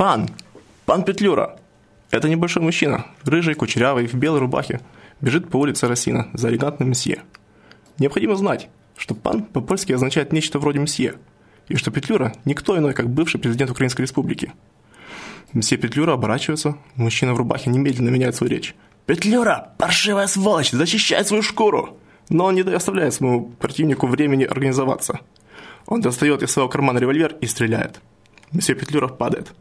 Пан! Пан Петлюра! Это небольшой мужчина, рыжий, кучерявый, в белой рубахе, бежит по улице Росина за элегантным месье. Необходимо знать, что пан по-польски означает нечто вроде месье, и что Петлюра – никто иной, как бывший президент Украинской Республики. Месье Петлюра оборачивается, мужчина в рубахе немедленно меняет свою речь. «Петлюра, паршивая сволочь, защищай свою шкуру!» Но он не оставляет своему противнику времени организоваться. Он достает из своего кармана револьвер и стреляет. Месье Петлюра падает.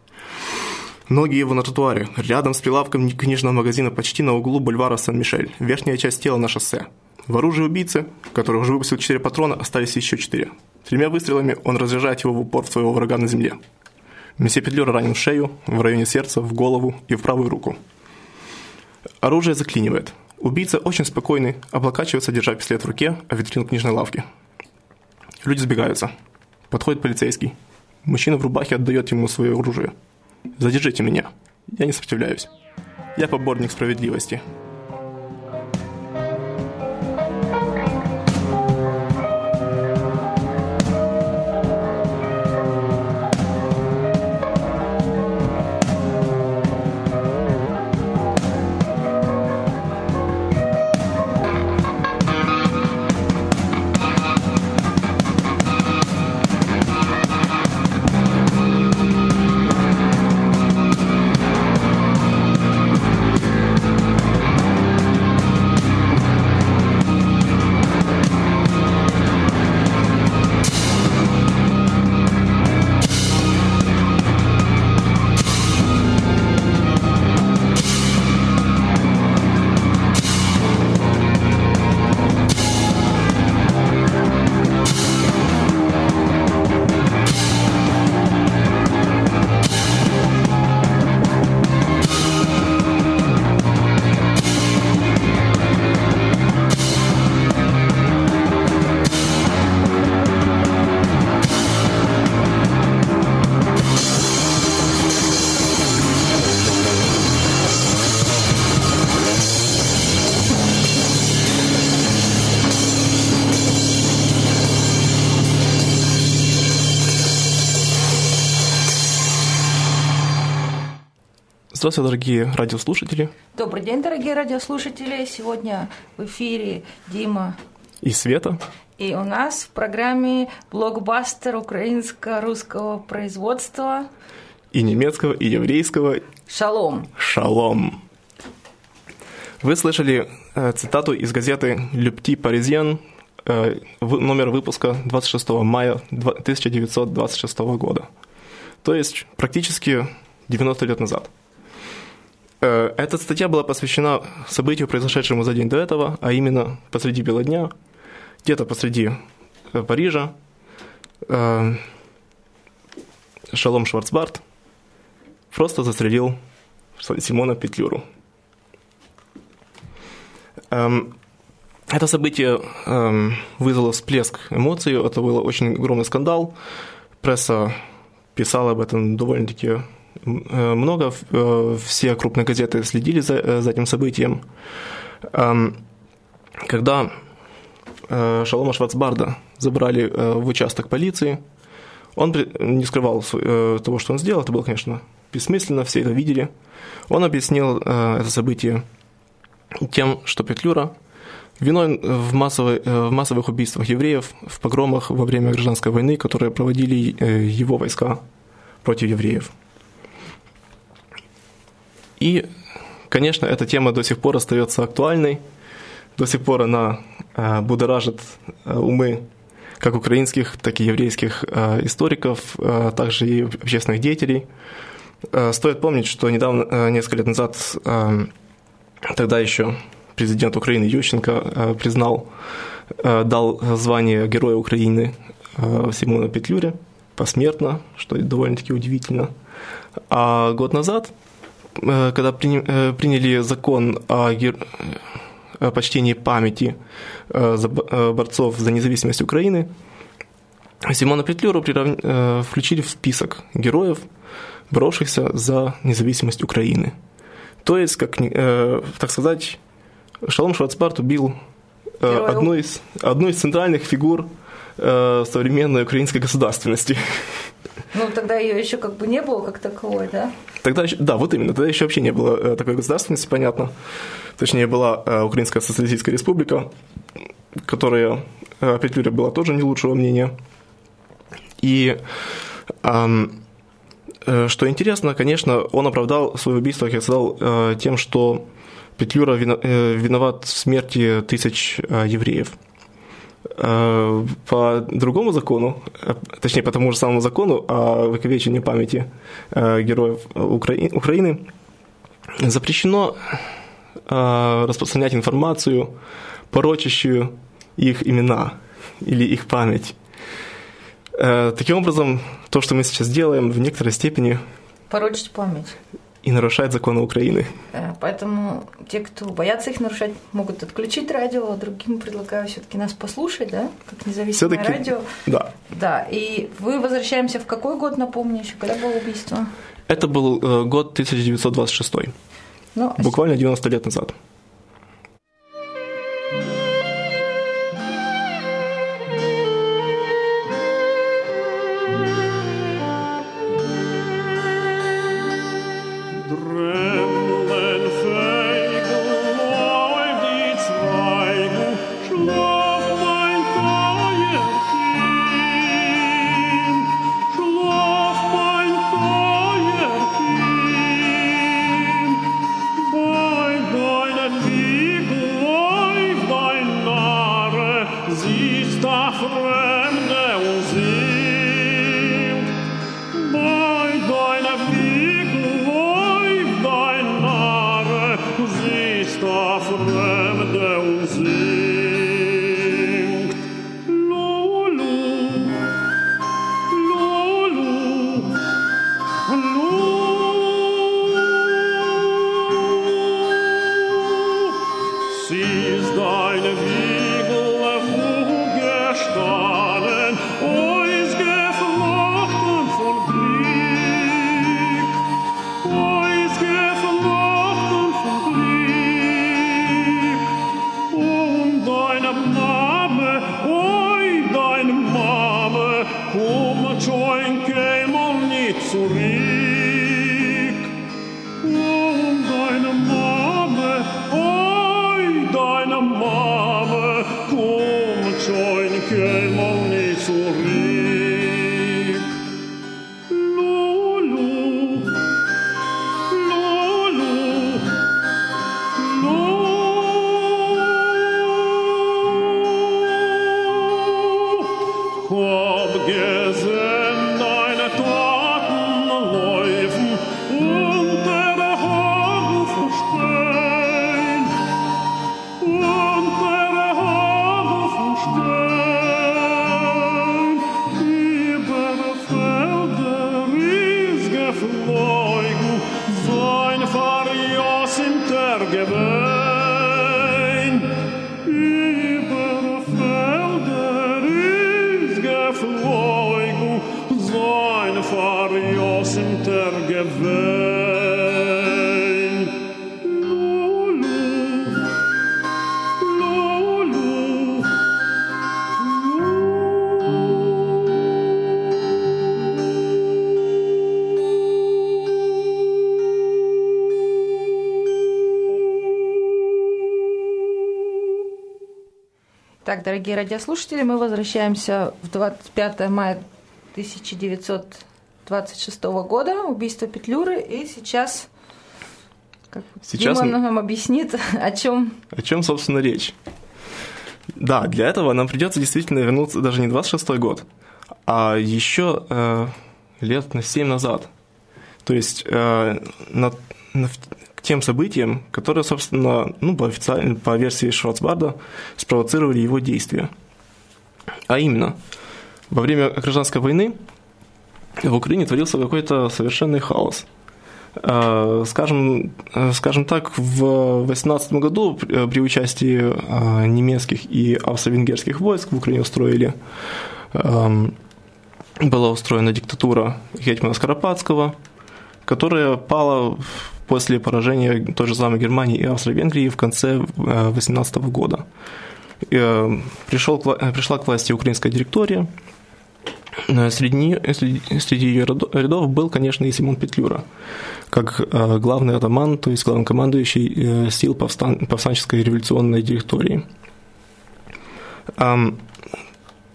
Ноги его на тротуаре, рядом с прилавком книжного магазина почти на углу бульвара Сан-Мишель, верхняя часть тела на шоссе. В оружии убийцы, который уже выпустил 4 патрона, остались еще 4. Тремя выстрелами он разряжает его в упор своего врага на земле. Месье Петлюра ранен в шею, в районе сердца, в голову и в правую руку. Оружие заклинивает. Убийца очень спокойный, облокачивается, держа пистолет в руке, а витрину книжной лавки. Люди сбегаются. Подходит полицейский. Мужчина в рубахе отдает ему свое оружие. Задержите меня. Я не сопротивляюсь. Я поборник справедливости. Здравствуйте, дорогие радиослушатели. Добрый день, дорогие радиослушатели. Сегодня в эфире Дима и Света. И у нас в программе блокбастер украинско-русского производства. И немецкого, и еврейского. Шалом. Шалом. Вы слышали э, цитату из газеты «Le Petit Parisien», э, номер выпуска 26 мая 1926 года. То есть практически 90 лет назад. Э, эта статья была посвящена событию, произошедшему за день до этого, а именно посреди бела дня, где-то посреди э, Парижа, э, Шалом Шварцбарт просто застрелил Симона Петлюру. Эм, это событие эм, вызвало всплеск эмоций, это был очень огромный скандал. Пресса писала об этом довольно-таки много, э, все крупные газеты следили за, э, за этим событием. Когда Шалома Шварцбарда забрали в участок полиции, он не скрывал того, что он сделал, это было, конечно, бессмысленно, все это видели. Он объяснил это событие тем, что Петлюра виной в, массовой, в массовых убийствах евреев, в погромах во время гражданской войны, которые проводили его войска против евреев. И, конечно, эта тема до сих пор остается актуальной, до сих пор она э, будоражит э, умы как украинских, так и еврейских э, историков, также и общественных деятелей. Стоит помнить, что недавно, несколько лет назад, тогда еще президент Украины Ющенко признал, дал звание Героя Украины Симона Петлюре посмертно, что довольно-таки удивительно. А год назад, когда приняли закон о, о почтении памяти борцов за независимость Украины, Симона Петлюру включили в список героев, боровшихся за независимость Украины. То есть, как, так сказать, Шалом Шварцбарт убил э, одну из, одну из центральных фигур э, современной украинской государственности. Ну, тогда ее еще как бы не было как таковой, да? Тогда еще, да, вот именно, тогда еще вообще не было э, такой государственности, понятно. Точнее, была э, Украинская социалистическая республика, которая э, Петлюре была тоже не лучшего мнения. И э, что интересно, конечно, он оправдал свое убийство, как я сказал, тем, что Петлюра виноват в смерти тысяч евреев. Э, по другому закону, точнее, по тому же самому закону о выковечении памяти героев Украины, запрещено распространять информацию, порочащую их имена или их память. Таким образом, то, что мы сейчас делаем, в некоторой степени... Порочить память и нарушает законы Украины. Э, поэтому те, кто боятся их нарушать, могут отключить радио, а другим предлагаю все-таки нас послушать, да, как независимое радио. Да. Да. И вы возвращаемся в какой год, напомню еще, когда было убийство? Это был э, год 1926. Ну, а Буквально 90 лет назад. Так, дорогие радиослушатели, мы возвращаемся в 25 мая 1926 года, убийство Петлюры, и сейчас, как сейчас Дима нам объяснит, о чем... О чем, собственно, речь. Да, для этого нам придется действительно вернуться даже не 26 год, а еще э, лет на 7 назад. То есть э, на, к тем событиям, которые, собственно, ну, по, официальной, по версии Шварцбарда, спровоцировали его действия. А именно, во время гражданской войны в Украине творился какой-то совершенный хаос. А, скажем, скажем так, в 18 году при участии а, немецких и австро-венгерских войск в Украине устроили была устроена диктатура Гетмана Скоропадского, которая пала после поражения той же самой Германии и Австро-Венгрии в конце 18 э, года. Э, пришел, пришла к власти украинская директория. Э, среди, среди ее рядов был, конечно, и Симон Петлюра, как главный атаман, то есть главнокомандующий сил повстан, повстанческой революционной директории.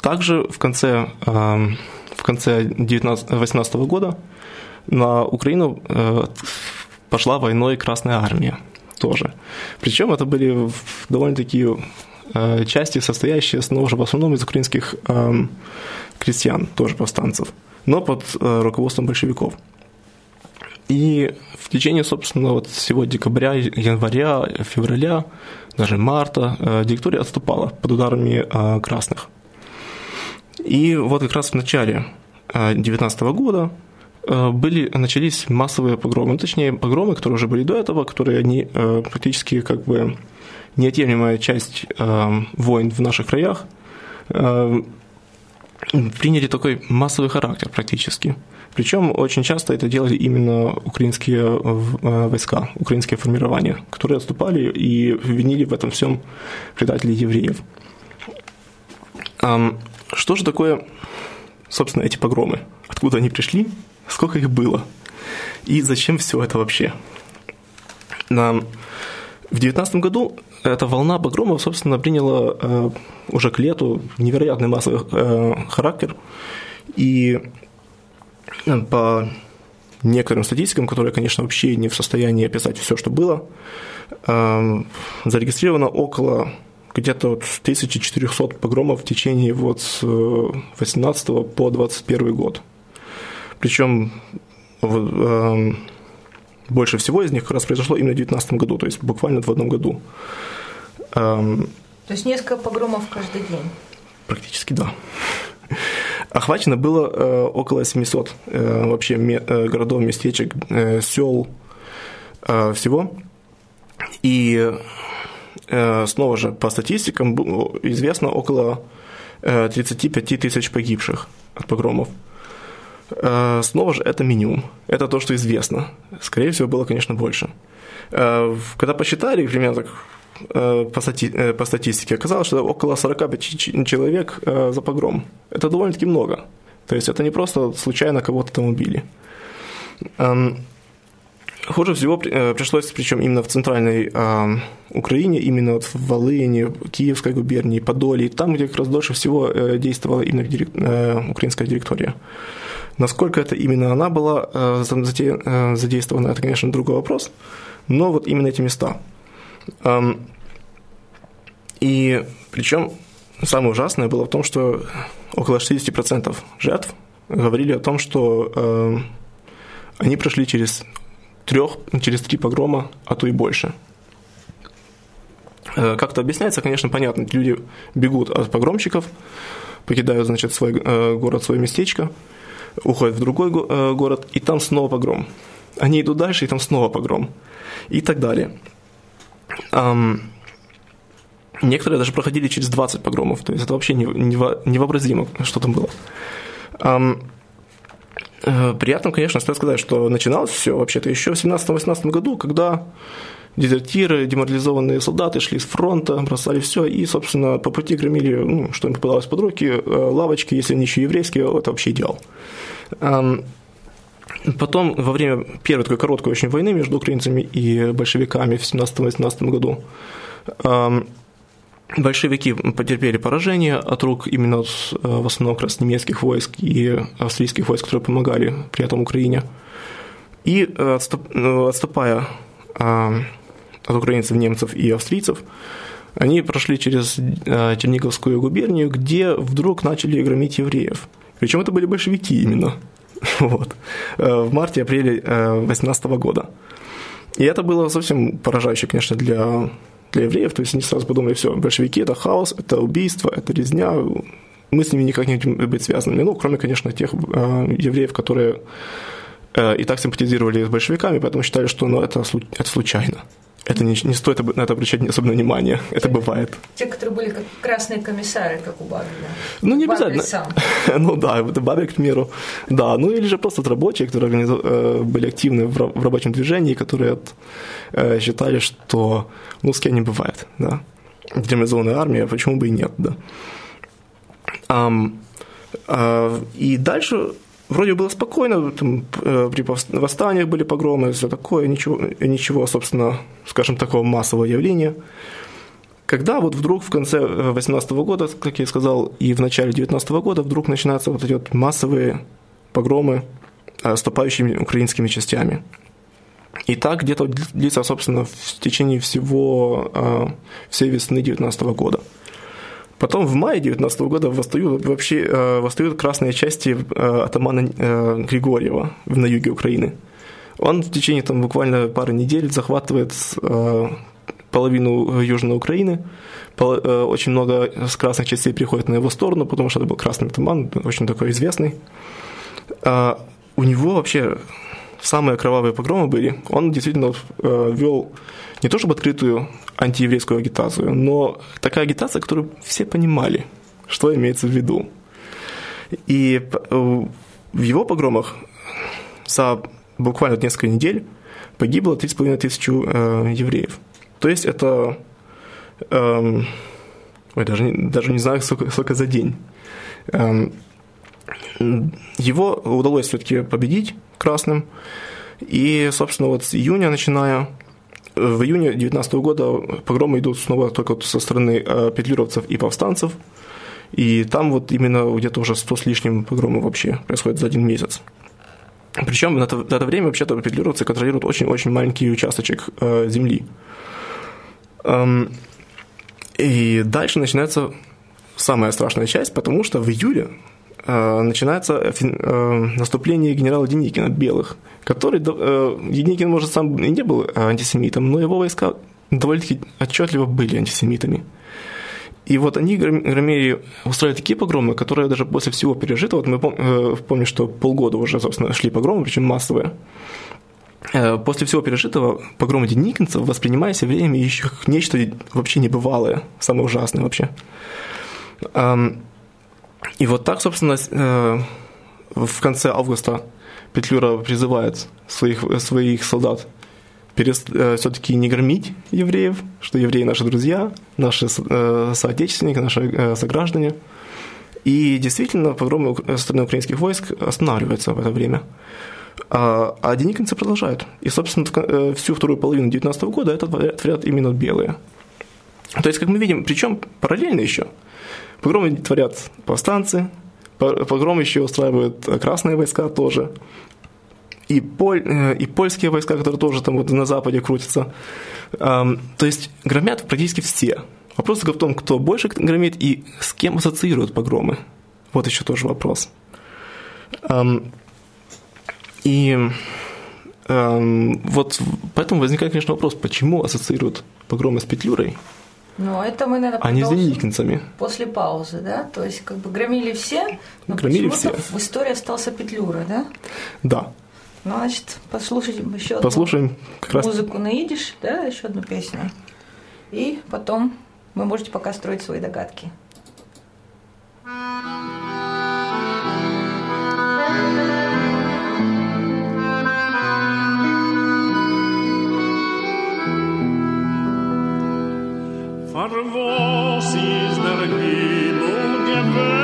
Также в конце, в конце 19, 18 года на Украину пошла войной Красная Армия тоже. Причем это были довольно-таки э, части, состоящие снова же в основном из украинских э, крестьян, тоже повстанцев, но под э, руководством большевиков. И в течение, собственно, вот всего декабря, января, февраля, даже марта э, директория отступала под ударами э, красных. И вот как раз в начале 19 э, года были, начались массовые погромы, ну, точнее, погромы, которые уже были до этого, которые они э, практически как бы неотъемлемая часть э, войн в наших краях, приняли такой массовый характер практически. Причем очень часто это делали именно украинские войска, украинские формирования, которые отступали и винили в этом всем предателей евреев. Что же такое, собственно, эти погромы? Откуда они пришли? Сколько их было? И зачем все это вообще? На... В 2019 году эта волна погромов, собственно, приняла э, уже к лету невероятный массовый э, характер. И э, по некоторым статистикам, которые, конечно, вообще не в состоянии описать все, что было, э, зарегистрировано около где-то вот 1400 погромов в течение вот с 18 э, по 21 год. Причем э, больше всего из них как раз произошло именно в 2019 году, то есть буквально в одном году. Эм, то есть несколько погромов каждый день? Практически да. Охвачено было э, около 700 э, вообще ме, э, городов, местечек, э, сел э, всего. И э, снова же по статистикам известно около э, 35 тысяч погибших от погромов. Э, снова же это минимум. Это то, что известно. Скорее всего, было, конечно, больше. Э, когда посчитали, примерно так, э, по, стати... по статистике, оказалось, что около 45 человек за погром. Это довольно-таки много. То есть это не просто случайно кого-то там убили. Эм, хуже всего пришлось, причем именно в центральной э, Украине, именно вот в Волыне, Киевской губернии, Подоле, там, где как раз дольше всего э, действовала именно дирек, э, украинская директория. Насколько это именно она была э, э, задействована, это, конечно, другой вопрос, но вот именно эти места. И причем самое ужасное было в том, что около 60% жертв говорили о том, что э, они прошли через трех, через три погрома, а то и больше. Как это объясняется, конечно, понятно. Люди бегут от погромщиков, покидают, значит, свой город, свое местечко – уходят в другой э, город, и там снова погром. Они идут дальше, и там снова погром. И так далее. Некоторые даже проходили через 20 погромов, то есть это вообще невообразимо, что там было. Э, приятно, конечно, стоит сказать, что начиналось все вообще-то еще в 17-18 году, когда дезертиры, деморализованные солдаты шли с фронта, бросали все и, собственно, по пути громили, ну, что им попадалось под руки, э, лавочки, если они еще еврейские, это вообще идеал. Потом, во время первой такой короткой очень войны между украинцами и большевиками в 17-18 году, большевики потерпели поражение от рук именно э, в основном как раз немецких войск и австрийских войск, которые помогали при этом Украине. И э, отступая от украинцев, немцев и австрийцев, они прошли через э, Черниговскую губернию, где вдруг начали громить евреев. Причем это были большевики именно. Вот. Э, в марте-апреле 2018 э, года. И это было совсем поражающе, конечно, для, для евреев. То есть они сразу подумали, все, большевики – это хаос, это убийство, это резня, мы с ними никак не хотим быть связанными. Ну, кроме, конечно, тех евреев, которые и так симпатизировали с большевиками, поэтому считали, что ну, это, это случайно. Это не, не стоит на это обращать особенно внимание. Это бывает. Те, которые были как красные комиссары, как у Бабеля. Ну, не обязательно. Сам. ну да, это Бабель, к примеру. Да, ну или же просто рабочие, которые э, были активны в, рабочем движении, которые э, считали, что ну, с кем не бывает, да. Демобилизованная армия, почему бы и нет, да. Um, и дальше вроде было спокойно, там, э, при восстаниях были погромы, все такое, ничего, ничего, собственно, скажем, такого массового явления. Когда вот вдруг в конце 18 э, года, как я сказал, и в начале 19 года вдруг начинаются вот эти вот массовые погромы ступающими украинскими частями. И так где-то длится, собственно, в течение всего, э, всей весны 19 года. Потом в мае 19 года восстают, вообще, э, восстают красные части э, атамана э, Григорьева на юге Украины. Он в течение там, буквально пары недель захватывает половину Южной Украины. Очень много с красных частей приходит на его сторону, потому что это был красный атаман, очень такой известный. У него вообще самые кровавые погромы были. Он действительно вел не то чтобы открытую антиеврейскую агитацию, но такая агитация, которую все понимали, что имеется в виду. И э, в его погромах за буквально несколько недель погибло 3,5 тысячи э, евреев. То есть это... Э, ой, даже, даже не знаю, сколько, сколько за день. Э, его удалось все-таки победить красным. И, собственно, вот с июня начиная в июне 2019 года погромы идут снова только со стороны э, петлюровцев и повстанцев. И там вот именно где-то уже 100 с лишним погромов вообще происходит за один месяц. Причем на это, на это время вообще-то петлюровцы контролируют очень-очень маленький участочек э, земли. Эм, и дальше начинается самая страшная часть, потому что в июле начинается э, наступление генерала Деникина, белых – который, э, Деникин, может, сам и не был антисемитом, но его войска довольно-таки отчетливо были антисемитами. И вот они громили, устраивали такие погромы, которые даже после всего пережитого, вот мы э, помним, что полгода уже, собственно, шли погромы, причем массовые, э, после всего пережитого погромы деникинцев воспринимались евреями еще как нечто вообще небывалое, самое ужасное вообще. И вот так, собственно, в конце августа Петлюра призывает своих, своих солдат э, все-таки не громить евреев, что евреи наши друзья, наши э, соотечественники, наши э, сограждане. И действительно, погромы со стороны украинских войск останавливаются в это время. А, а деникинцы продолжают. И, собственно, э, всю вторую половину 19 года это творят именно белые. То есть, как мы видим, причем параллельно еще. Погромы творят повстанцы, Погром еще устраивают красные войска тоже. И, поль, э, и польские войска, которые тоже там вот на западе крутятся. То есть громят практически все. Вопрос только в том, кто больше громит и с кем ассоциируют погромы. Вот еще тоже вопрос. И вот поэтому возникает, конечно, вопрос, почему ассоциируют погромы с Петлюрой, ну, это мы, наверное, а не зенитницами. После паузы, да? То есть, как бы громили все, но громили все. в истории остался Петлюра, да? Да. Ну, значит, послушаем еще Послушаем одну как раз... музыку на идиш, да, еще одну песню. И потом вы можете пока строить свои догадки. was Farvosis der Gebung gewöhnt.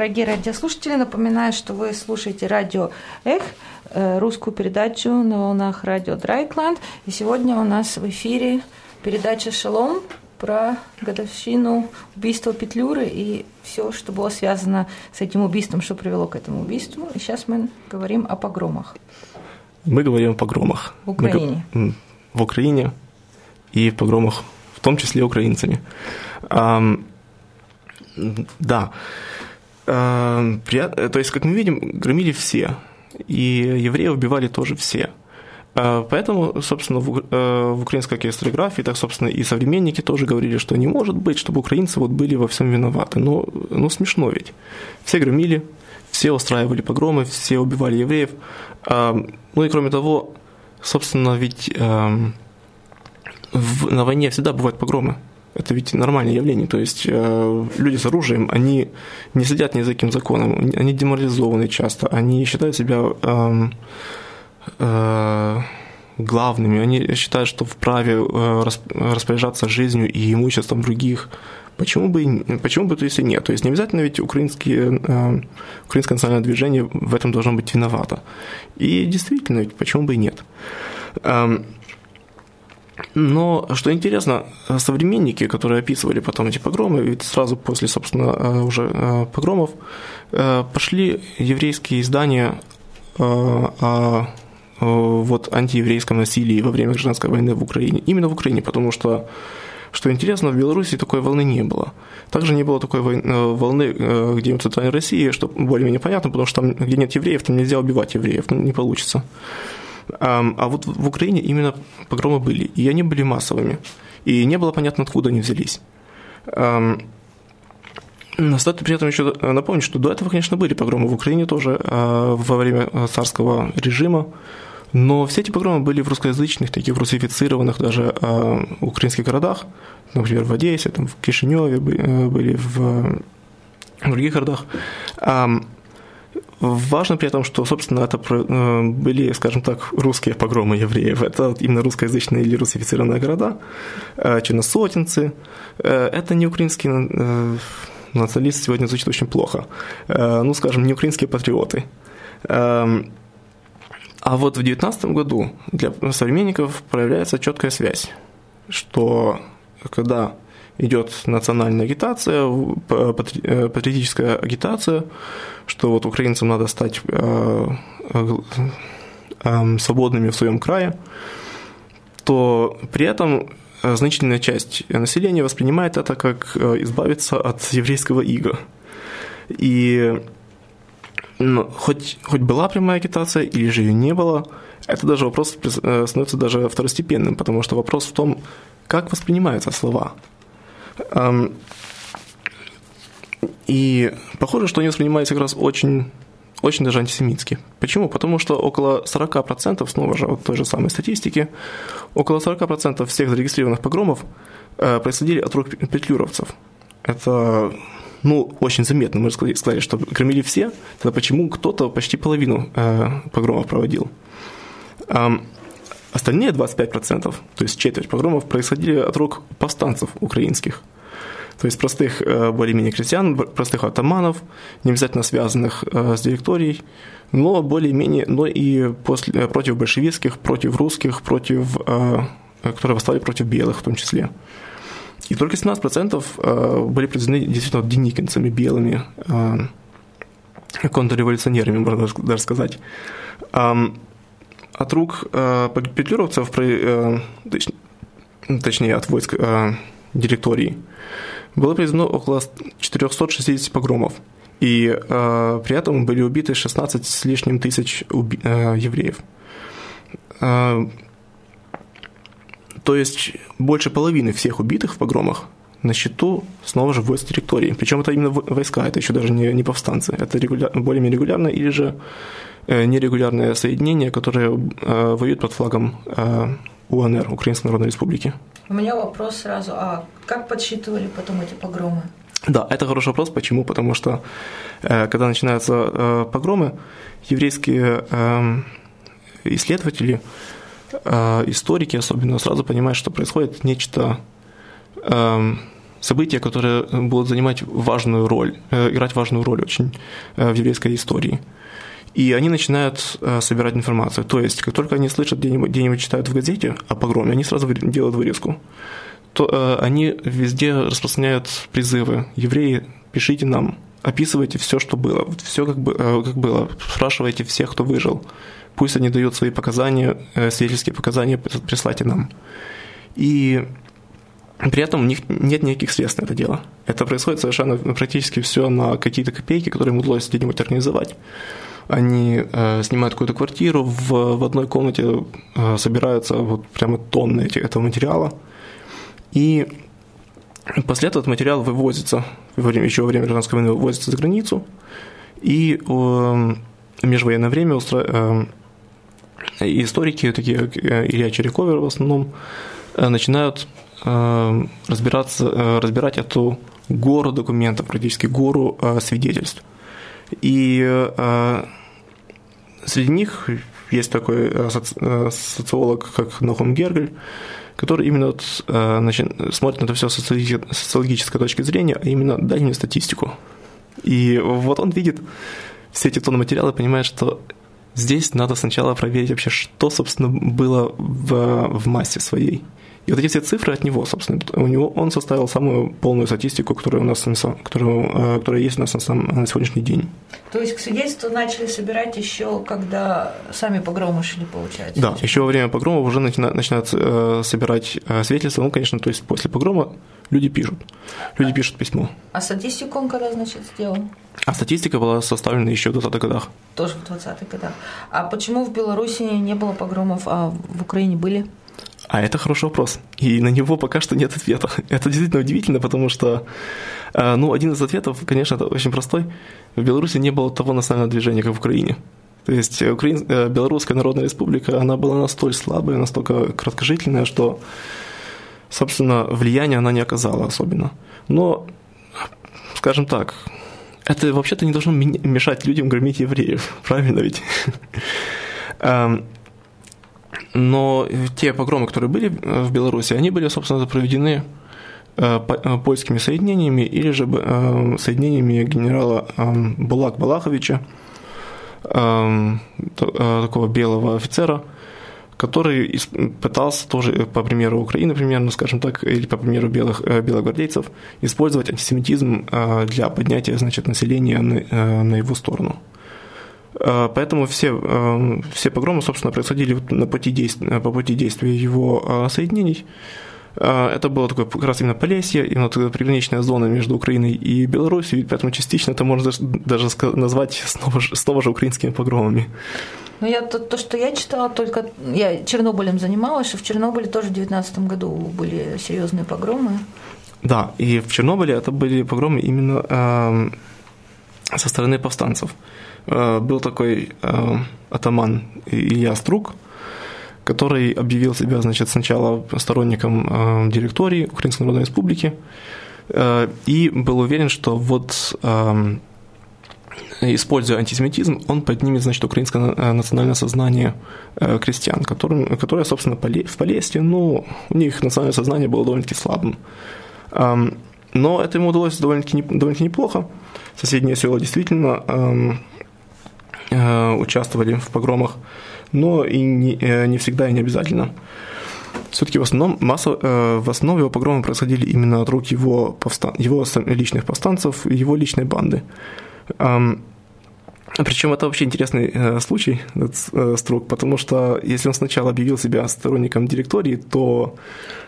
Дорогие радиослушатели, напоминаю, что вы слушаете радио «Эх», э, русскую передачу на волнах радио Драйкланд. И сегодня у нас в эфире передача «Шалом» про годовщину убийства Петлюры и все, что было связано с этим убийством, что привело к этому убийству. И сейчас мы говорим о погромах. Мы говорим о погромах. В Мы Украине. м, В Украине и погромах, в том числе украинцами. Ам, м, да. Ам, прият- э, То есть, как мы видим, громили все. И евреев убивали тоже все. А, Поэтому, собственно, в, э, украинской историографии, так, собственно, и современники тоже говорили, что не может быть, чтобы украинцы вот были во всем виноваты. Но, ну, смешно ведь. Все громили, все устраивали погромы, все убивали евреев. А, Ну и кроме того, собственно, ведь эм, на войне всегда бывают погромы. Это ведь нормальное явление. То есть э, люди с оружием, они не следят ни за каким законом, они- деморализованы часто, они считают себя эм, э, главными, они считают, что вправе э, рас- распоряжаться жизнью и имуществом других. Почему бы, почему бы, то если нет? То есть не обязательно ведь украинские, э, украинское национальное движение в этом должно быть виновато. И действительно, ведь почему бы и нет? Эм, но, что интересно, современники, которые описывали потом эти погромы, ведь сразу после, собственно, э, уже э, погромов, э, пошли еврейские издания о вот, антиеврейском насилии во время гражданской войны в Украине. Именно в Украине, потому что, что интересно, в Беларуси такой волны не было. Также не было такой волны где-нибудь в Центральной России, что более-менее понятно, потому что там, где нет евреев, там нельзя убивать евреев, ну, не получится. А вот в Украине именно погромы были, и они были массовыми. И не было понятно, откуда они взялись. Стоит при этом еще напомнить, что до этого, конечно, были погромы в Украине тоже а, во время а, царского режима, но все эти погромы были в русскоязычных, таких русифицированных даже а, украинских городах, например, в Одессе, там, в Кишиневе э, были, в других городах. Важно при этом, что, собственно, это э, были, скажем так, русские погромы евреев. Это именно русскоязычные или русифицированные города, э, черносотенцы. Э, Это не украинские националисты, сегодня звучит очень плохо. Ну, скажем, не украинские патриоты. Эм, А вот в 2019 году для современников проявляется четкая связь, что когда идет национальная агитация, патри- э, патриотическая агитация, что вот украинцам надо стать э, э, эм, свободными в своем крае, то при этом э, значительная часть населения воспринимает это как э, избавиться от еврейского ига. И ну, хоть, хоть была прямая агитация или же ее не было, это даже вопрос э, становится даже второстепенным, потому что вопрос в том, как воспринимаются слова. И похоже, что они воспринимаются как раз очень, очень даже антисемитски. Почему? Потому что около 40%, снова же от той же самой статистики, около 40% всех зарегистрированных погромов э, происходили от рук петлюровцев. Это ну, очень заметно, можно сказать, сказать, что громили все, тогда почему кто-то почти половину э, погромов проводил? Эм, остальные 25%, то есть четверть погромов, происходили от рук повстанцев украинских. То есть простых э, более-менее крестьян, простых атаманов, не обязательно связанных э, с директорией, но более-менее, но и после, э, против большевистских, против русских, против, которые восстали против белых в том числе. И только 17% были признаны действительно деникинцами, белыми, контрреволюционерами, можно даже сказать. От рук петлюровцев, точнее, от войск директории, было произведено около 460 погромов, и э, при этом были убиты 16 с лишним тысяч э, евреев. Э, то есть больше половины всех убитых в погромах на счету снова же войск территории. Причем это именно войска, это еще даже не, не повстанцы. Это регуляр, более-менее регулярное или же э, нерегулярное соединение, которое э, воюет под флагом э, УНР, Украинской Народной Республики. У меня вопрос сразу, а как подсчитывали потом эти погромы? Да, это хороший вопрос. Почему? Потому что когда начинаются погромы, еврейские исследователи, историки особенно, сразу понимают, что происходит нечто события, которые будут занимать важную роль, играть важную роль очень в еврейской истории. И они начинают э, собирать информацию. То есть, как только они слышат где-нибудь, где-нибудь читают в газете о погроме, они сразу делают вырезку. То э, они везде распространяют призывы. Евреи, пишите нам, описывайте все, что было, все как, бы, э, как было, спрашивайте всех, кто выжил. Пусть они дают свои показания, э, свидетельские показания, прислайте нам. И при этом у них нет никаких средств на это дело. Это происходит совершенно практически все на какие-то копейки, которые им удалось где-нибудь организовать они э, снимают какую-то квартиру, в, в одной комнате э, собираются вот прямо тонны этих, этого материала, и после этого этот материал вывозится, еще во время гражданской войны вывозится за границу, и э, межвоенное время устро... э, историки, такие как э, Илья Черековер в основном, э, начинают э, разбираться, э, разбирать эту гору документов, практически гору э, свидетельств. И э, Среди них есть такой э, э, социолог, как Нахум Гергель, который именно вот, значит, э, смотрит на это все с социологической точки зрения, а именно мне статистику. И вот он видит все эти тонны материала и понимает, что здесь надо сначала проверить вообще, что, собственно, было в, в массе своей. И вот эти все цифры от него, собственно, у него он составил самую полную статистику, которая у нас, которая, которая есть у нас на, на сегодняшний день. То есть свидетельства начали собирать еще, когда сами погромы шли, получается? Да, еще во время погромов уже начинают, начинают э, собирать э, свидетельства. Ну, конечно, то есть после погрома люди пишут. Люди пишут письмо. А статистику он когда, значит, сделал? А статистика была составлена еще в 20-х годах. Тоже в 20-х годах. А почему в Беларуси не было погромов, а в Украине были? А это хороший вопрос. И на него пока что нет ответа. Это действительно удивительно, потому что, э, ну, один из ответов, конечно, это очень простой. В Беларуси не было того национального движения, как в Украине. То есть Украин... Э, Белорусская Народная Республика, она была настолько слабая, настолько краткожительная, что, собственно, влияния она не оказала особенно. Но, скажем так, это вообще-то не должно мешать людям громить евреев, правильно ведь? Но те погромы, которые были э, в Беларуси, они были, собственно, проведены э, э, польскими соединениями или же соединениями генерала Булак Балаховича, такого белого офицера, который пытался тоже, по примеру Украины, примерно, скажем так, или по примеру белых, белогвардейцев, использовать антисемитизм для поднятия значит, населения на, на его сторону. Э, поэтому все, э, все погромы, собственно, происходили на пути действия, по пути действия его э, соединений. Это было такое как раз именно Полесье, именно такая приграничная зона между Украиной и Беларусью, поэтому частично это можно даже назвать снова же, снова же украинскими погромами. Ну, я то, то, что я читала, только я Чернобылем занималась, что в Чернобыле тоже в 2019 году были серьезные погромы. Да, и в Чернобыле это были погромы именно э, со стороны повстанцев. Э, был такой э, атаман Илья Струк, который объявил себя, значит, сначала сторонником э, директории Украинской Народной Республики, э, и был уверен, что вот эм, используя антисемитизм, он поднимет, значит, украинское э, национальное сознание э, крестьян, которым, которые, собственно, в Полесье, ну, у них национальное сознание было довольно-таки слабым. Эм, но это ему удалось довольно-таки, довольно неплохо. Соседние села действительно эм, участвовали в погромах, но и не, не всегда и не обязательно. Все-таки в основном масса, в основе его погромы происходили именно от рук его, повстан, его личных повстанцев, его личной банды. Причем это вообще интересный э, случай, этот э, Струк, потому что если он сначала объявил себя сторонником директории, то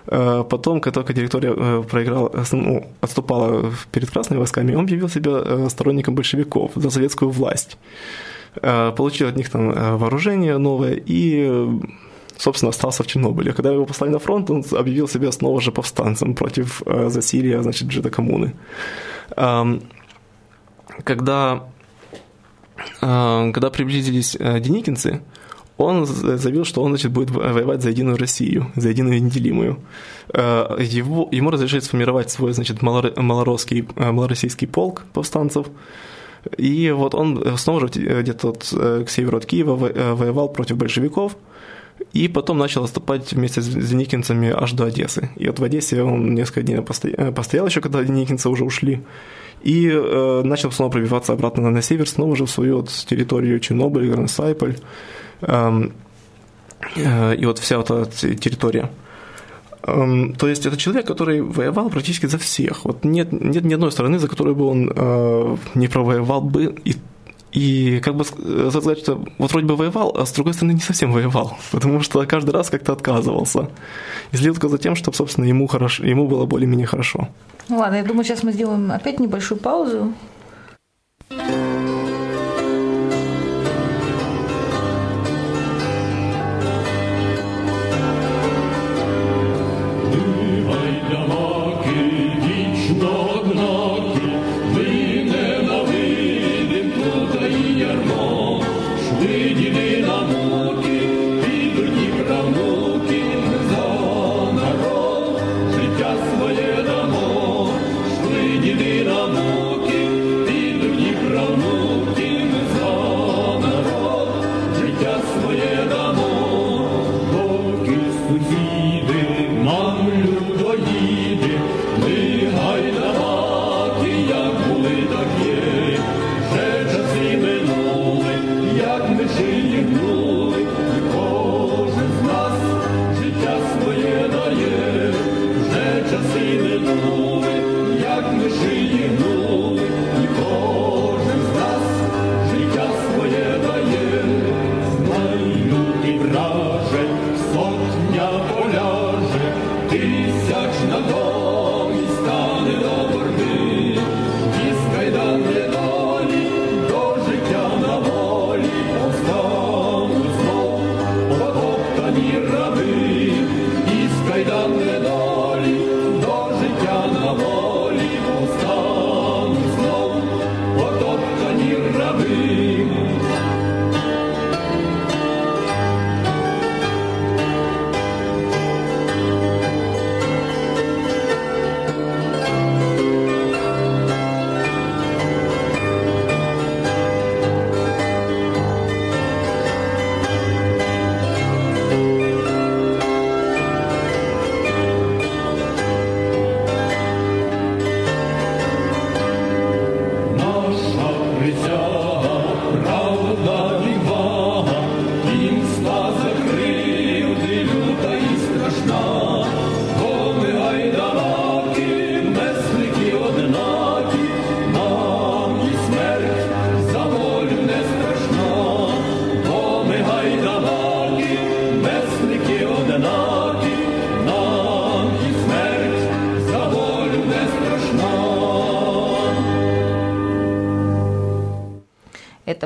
э, потом, как только директория э, проиграла, э, ну, отступала перед красными войсками, он объявил себя э, сторонником большевиков за советскую власть. Э, получил от них там э, вооружение новое и собственно, остался в Чернобыле. Когда его послали на фронт, он объявил себя снова же повстанцем против э, засилия, значит, жидокоммуны. Когда когда приблизились деникинцы, он заявил, что он значит, будет воевать за единую Россию, за единую неделимую. Его, ему разрешили сформировать свой значит, малоросский, малороссийский полк повстанцев. И вот он снова же где-то вот к северу от Киева воевал против большевиков. И потом начал отступать вместе с деникинцами аж до Одессы. И вот в Одессе он несколько дней постоял еще, когда деникинцы уже ушли и э, начал снова пробиваться обратно на север, снова же в свою вот территорию Чернобыль, Грансайполь, э, э, и вот вся вот эта территория. Эм, то есть это человек, который воевал практически за всех. Вот нет, нет ни одной страны, за которую бы он э, не провоевал бы и и как бы э, сказать, что вот вроде бы воевал, а с другой стороны не совсем воевал, потому что каждый раз как-то отказывался. И следил только за тем, чтобы, собственно, ему, хорошо, ему было более-менее хорошо. Ну ладно, я думаю, сейчас мы сделаем опять небольшую паузу.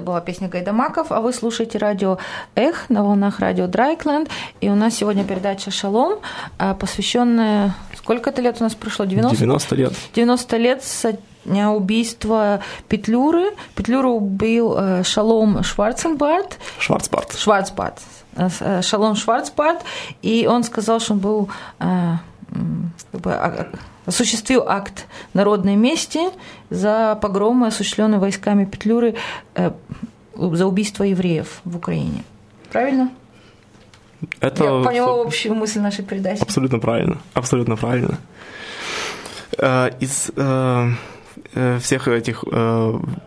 Была песня Гайдамаков, а вы слушаете радио Эх на волнах радио Драйкленд. И у нас сегодня передача «Шалом», а, посвященная... Сколько это лет у нас прошло? 90? 90 лет. 90 лет со дня убийства Петлюры. Петлюру убил э, Шалом Шварценбард. Шварцбард. Шварцбард. Э, Шалом Шварцбард. И он сказал, что он был э, как бы, а, осуществил акт народной мести за погромы, осуществленные войсками Петлюры э, за убийство евреев в Украине. Правильно? Это Я поняла общую мысль нашей передачи. абсолютно правильно. Абсолютно правильно. Э, Из э, всех этих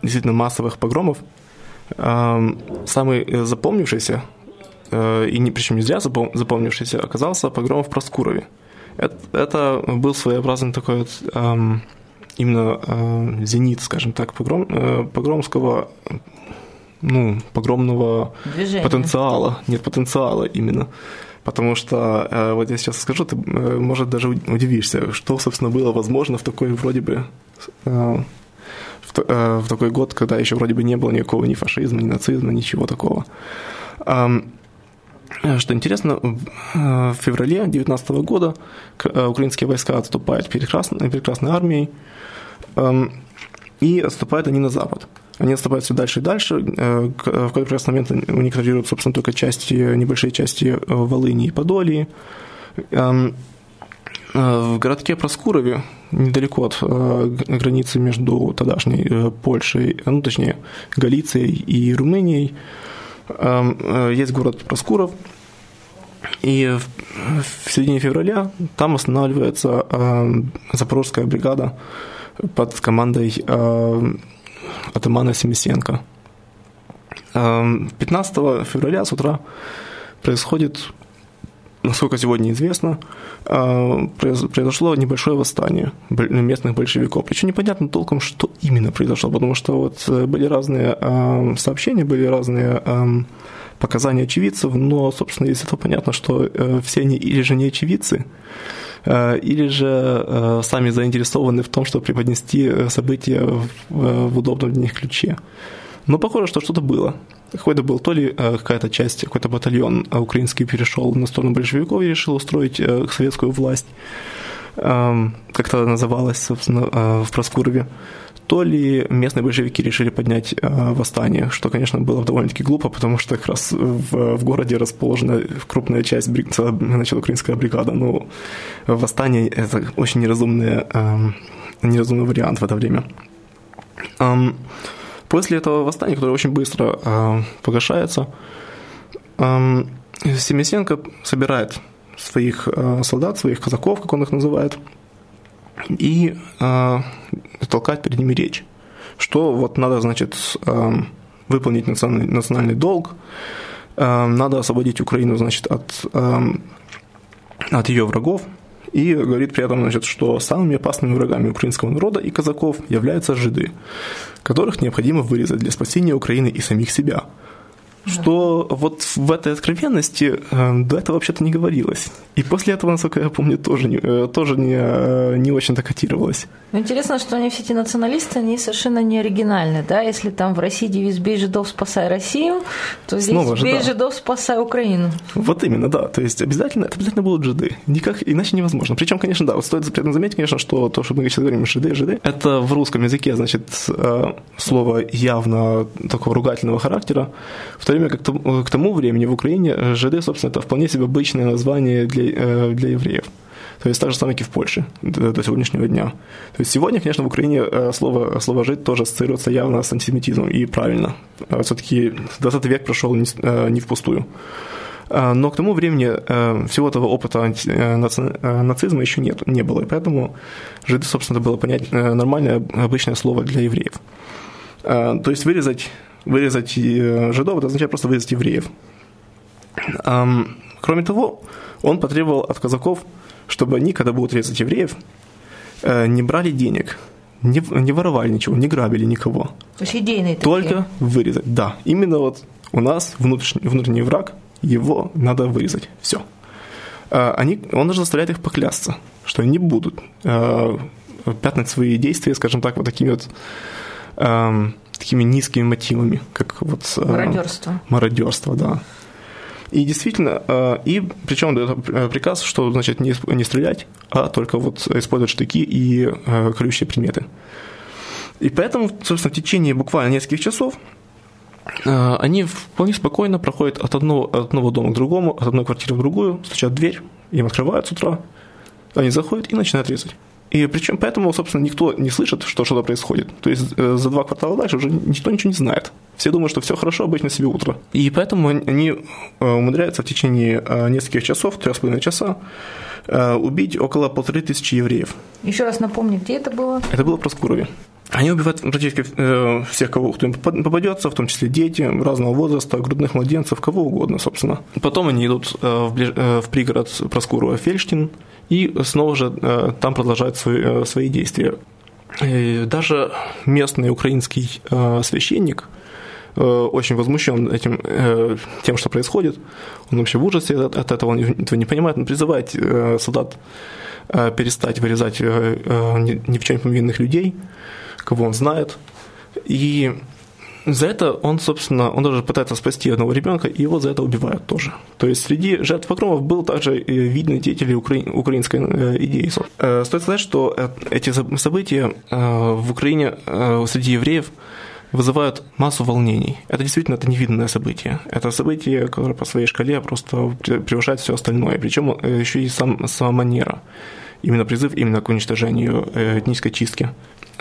действительно массовых погромов э, самый запомнившийся, и не, причем не зря запом- запомнившийся, оказался погром в Проскурове. Это, это был своеобразный такой вот эм, именно э, зенит, скажем так, погром, э, погромского, ну, погромного Движение. потенциала, нет потенциала именно. Потому что, э, вот я сейчас скажу, ты, э, может, даже удивишься, что, собственно, было возможно в такой вроде бы э, в, э, в такой год, когда еще вроде бы не было никакого ни фашизма, ни нацизма, ничего такого. Ам, э, Что интересно, в э, феврале 2019 года э, украинские войска отступают перед Красной, армией, эм, и отступают они на запад. Они отступают все дальше и дальше. Э, В какой-то прекрасный момент они- контролируют, собственно, только части, небольшие части э, Волыни и Подолии. Эм, э, В городке Проскурове, недалеко от э, границы между тогдашней э, Польшей, э, ну, точнее, Галицией и Румынией, э, есть город Проскуров, и в, середине февраля там останавливается э, Запорожская бригада под командой э, атамана Семисенко. Э, 15 февраля с утра происходит, насколько сегодня известно, произ- произошло небольшое восстание местных большевиков. Причем непонятно толком, что именно произошло, потому что вот э, были разные э, сообщения, были разные э, показания очевидцев, но, собственно, из этого понятно, что э, все они или же не очевидцы, э, или же сами заинтересованы в том, чтобы преподнести события в удобном для них ключе. Но похоже, что что-то было. Какой-то был то ли э, какая-то часть, какой-то батальон э, украинский перешел на сторону большевиков и решил устроить э, советскую власть, эм, как это называлось, собственно, э, в Проскурове, то ли местные большевики решили поднять восстание, что, конечно, было довольно-таки глупо, потому что как раз в, в городе расположена крупная часть, значит, украинская бригада. Ну, восстание – это очень неразумный, эм, неразумный вариант в это время. После этого восстания, которое очень быстро э, погашается, эм, Семисенко собирает своих э, солдат, своих казаков, как он их называет, и э, толкает перед ними речь, что вот надо, значит, э, выполнить национальный, национальный долг, э, надо освободить Украину, значит, от, э, от ее врагов, и говорит при этом, значит, что самыми опасными врагами украинского народа и казаков являются жиды, которых необходимо вырезать для спасения Украины и самих себя. Что вот в этой откровенности э, до этого вообще-то не говорилось. И после этого, насколько я помню, тоже не, э, тоже не, э, не очень-то котировалось. Но интересно, что они все эти националисты, они совершенно не оригинальны, да? Если там в России девиз «Бей жидов, спасай Россию», то здесь Снова же, «Бей да. жидов, спасай Украину». Вот именно, да. То есть обязательно, это обязательно будут жиды. Никак иначе невозможно. Причем, конечно, да, вот стоит при этом заметить, конечно, что то, что мы сейчас говорим жиды, жиды, это в русском языке, значит, слово явно такого ругательного характера, в то время как к тому времени в Украине э, жиды, собственно, это вполне себе обычное название для, э, для евреев. То есть так же самое, как и в Польше до, до сегодняшнего дня. То есть сегодня, конечно, в Украине э, слово, слово «жид» тоже ассоциируется явно с антисемитизмом, и правильно. Все-таки 20 век прошел не, не впустую. Но к тому времени всего того опыта нацизма еще нет, не было. И поэтому жиды, собственно, это было понять нормальное обычное слово для евреев. То есть вырезать, вырезать э, жидов, это означает просто вырезать евреев. Кроме того, он потребовал от казаков, чтобы они, когда будут резать евреев, э, не брали денег, не, не воровали ничего, не грабили никого. То есть идейные такие. Только вырезать. Да, именно вот у нас внутренний, внутренний враг, его надо вырезать. Все. Они, он даже заставляет их поклясться, что они не будут э, пятнать свои действия, скажем так, вот такими вот эм, такими низкими мотивами, как вот... э, Мародерство. Мародерство, да. И действительно, э, и причем дает приказ, что значит не, не стрелять, а только вот использовать штыки и э, колющие предметы. И поэтому, собственно, в течение буквально нескольких часов они вполне спокойно проходят от одного, от одного дома к другому, от одной квартиры в другую, стучат в дверь, им открывают с утра, они заходят и начинают резать. И причем поэтому, собственно, никто не слышит, что что-то происходит. То есть э, за два квартала дальше уже никто ничего не знает. Все думают, что все хорошо, обычно себе утро. И поэтому они э, умудряются в течение э, нескольких часов, трех с половиной часа, убить около полторы тысячи евреев. Еще раз напомню, где это было? Это было в Проскурове. Они убивают практически всех, кого кто им попадется, в том числе дети разного возраста, грудных младенцев, кого угодно, собственно. Потом они идут в, ближ... в пригород Проскурова Фельштин, и снова же э, там продолжают свои, э, свои действия. И даже местный украинский э, священник очень возмущен этим, тем, что происходит. Он вообще в ужасе от этого, он этого не понимает. Он призывает солдат перестать вырезать ни в чем повинных людей, кого он знает. И за это он, собственно, он даже пытается спасти одного ребенка, и его за это убивают тоже. То есть среди жертв погромов был также видный деятель укра... украинской э, идеи. Э, стоит сказать, что э, эти события в Украине среди евреев вызывают массу волнений. Это действительно это невиданное событие. Это событие, которое по своей шкале просто превышает все остальное. Причем еще и сам, сама манера. Именно призыв именно к уничтожению этнической чистки.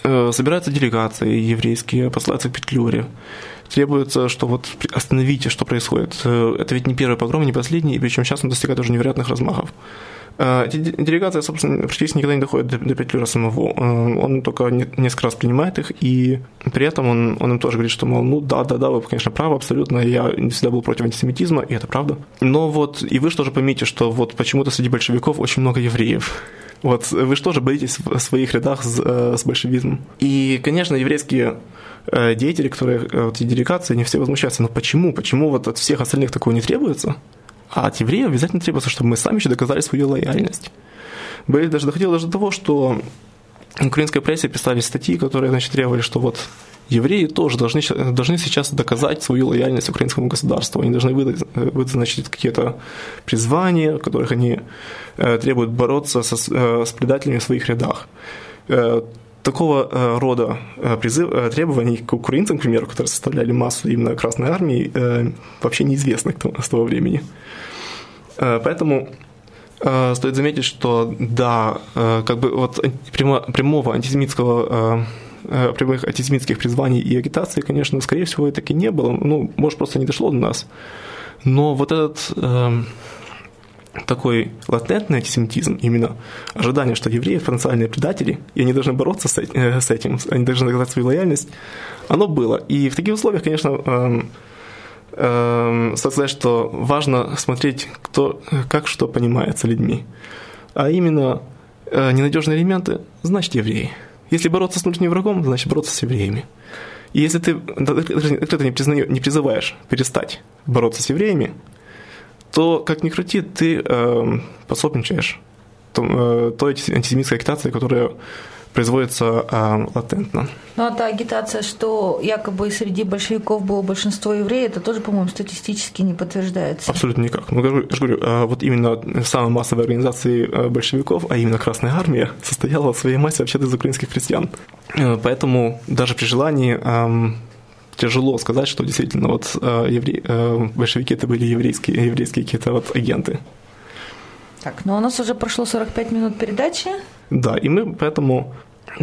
Э, собираются делегации еврейские, посылаются к Петлюре. Требуется, что вот остановите, что происходит. Э, это ведь не первый погром, не последний, и причем сейчас он достигает уже невероятных размахов. Э, эти делегации, собственно, практически никогда не доходят до, до Петлюра самого. Он только несколько раз принимает их, и при этом он, он им тоже говорит, что, мол, ну да, да, да, вы, конечно, правы абсолютно, я всегда был против антисемитизма, и это правда. Но вот, и вы же тоже поймите, что вот почему-то среди большевиков очень много евреев. Вот вы же тоже боитесь в своих рядах с, э, с большевизмом. И, конечно, еврейские э, деятели, которые э, вот, эти делегации, они все возмущаются. Но почему? Почему вот от всех остальных такого не требуется? А от евреев обязательно требуется, чтобы мы сами еще доказали свою лояльность. Были даже доходило даже до того, что в украинской прессе писали статьи, которые значит, требовали, что вот евреи тоже должны, должны сейчас доказать свою лояльность украинскому государству. Они должны выдать, выдать какие-то призвания, в которых они э, требуют бороться со, э, с предателями в своих рядах. Э, такого рода призыв, требований к украинцам, к примеру, которые составляли массу именно Красной Армии, вообще неизвестны с того времени. Поэтому стоит заметить, что да, как бы вот прямого антисемитского прямых антисемитских призваний и агитации, конечно, скорее всего, и таки не было. Ну, может, просто не дошло до нас. Но вот этот э, такой латентный антисемитизм, именно ожидание, что евреи потенциальные предатели, и они должны бороться с, э, с этим, они должны доказать свою лояльность, оно было. И в таких условиях, конечно, э, э, сказать, что важно смотреть, кто, как что понимается людьми. А именно э, ненадежные элементы, значит, евреи. Если бороться с внутренним врагом, значит бороться с евреями. И если ты кто-то не, признаю, не призываешь перестать бороться с евреями, то, как ни крути, ты э, пособничаешь той антисемитской агитации, которая производится э, латентно. Ну, а та агитация, что якобы среди большевиков было большинство евреев, это тоже, по-моему, статистически не подтверждается. Абсолютно никак. Ну, я же говорю, а вот именно самая массовая организация э, большевиков, а именно Красная Армия, состояла в своей массе вообще-то из украинских крестьян. Э, поэтому даже при желании эм, тяжело сказать, что действительно вот э, евре... большевики это были еврейские, еврейские какие-то вот агенты. Так, ну у нас уже прошло 45 минут передачи. Да, и мы поэтому